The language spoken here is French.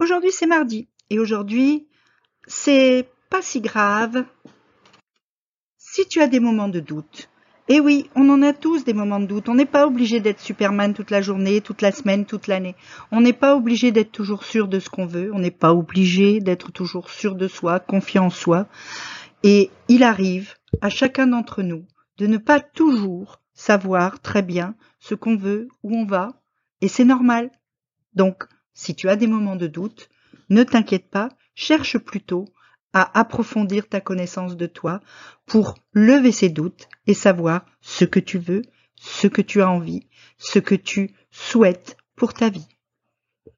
Aujourd'hui, c'est mardi. Et aujourd'hui, c'est pas si grave. Si tu as des moments de doute, et oui, on en a tous des moments de doute. On n'est pas obligé d'être Superman toute la journée, toute la semaine, toute l'année. On n'est pas obligé d'être toujours sûr de ce qu'on veut. On n'est pas obligé d'être toujours sûr de soi, confiant en soi. Et il arrive à chacun d'entre nous de ne pas toujours savoir très bien ce qu'on veut, où on va. Et c'est normal. Donc, si tu as des moments de doute, ne t'inquiète pas, cherche plutôt à approfondir ta connaissance de toi pour lever ces doutes et savoir ce que tu veux, ce que tu as envie, ce que tu souhaites pour ta vie.